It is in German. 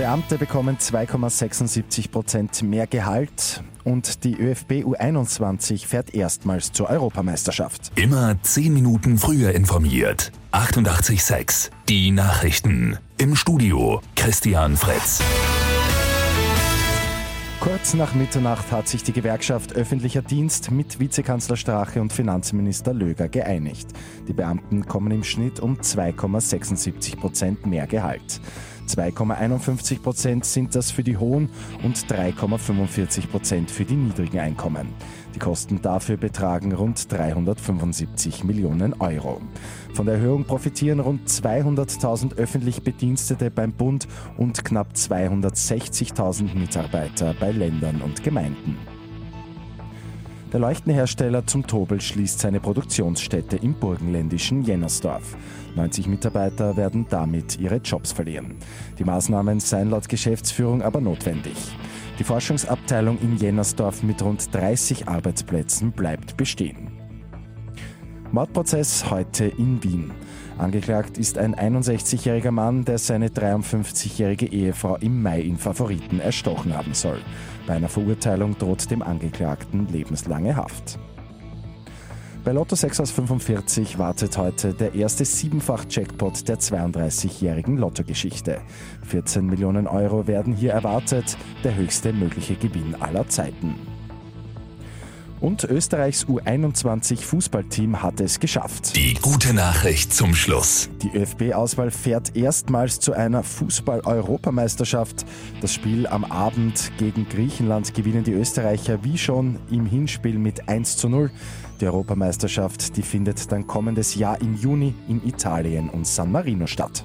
Beamte bekommen 2,76 Prozent mehr Gehalt und die ÖFB U21 fährt erstmals zur Europameisterschaft. Immer 10 Minuten früher informiert. 88.6 Die Nachrichten. Im Studio Christian Fritz. Kurz nach Mitternacht hat sich die Gewerkschaft öffentlicher Dienst mit Vizekanzler Strache und Finanzminister Löger geeinigt. Die Beamten kommen im Schnitt um 2,76 Prozent mehr Gehalt. 2,51 Prozent sind das für die hohen und 3,45 Prozent für die niedrigen Einkommen. Die Kosten dafür betragen rund 375 Millionen Euro. Von der Erhöhung profitieren rund 200.000 öffentlich Bedienstete beim Bund und knapp 260.000 Mitarbeiter bei Ländern und Gemeinden. Der Leuchtenhersteller zum Tobel schließt seine Produktionsstätte im burgenländischen Jennersdorf. 90 Mitarbeiter werden damit ihre Jobs verlieren. Die Maßnahmen seien laut Geschäftsführung aber notwendig. Die Forschungsabteilung in Jennersdorf mit rund 30 Arbeitsplätzen bleibt bestehen. Mordprozess heute in Wien. Angeklagt ist ein 61-jähriger Mann, der seine 53-jährige Ehefrau im Mai in Favoriten erstochen haben soll. Bei einer Verurteilung droht dem Angeklagten lebenslange Haft. Bei Lotto 6 aus 45 wartet heute der erste Siebenfach-Jackpot der 32-jährigen Lottogeschichte. 14 Millionen Euro werden hier erwartet, der höchste mögliche Gewinn aller Zeiten. Und Österreichs U21-Fußballteam hat es geschafft. Die gute Nachricht zum Schluss. Die ÖFB-Auswahl fährt erstmals zu einer Fußball-Europameisterschaft. Das Spiel am Abend gegen Griechenland gewinnen die Österreicher wie schon im Hinspiel mit 1 zu 0. Die Europameisterschaft, die findet dann kommendes Jahr im Juni in Italien und San Marino statt.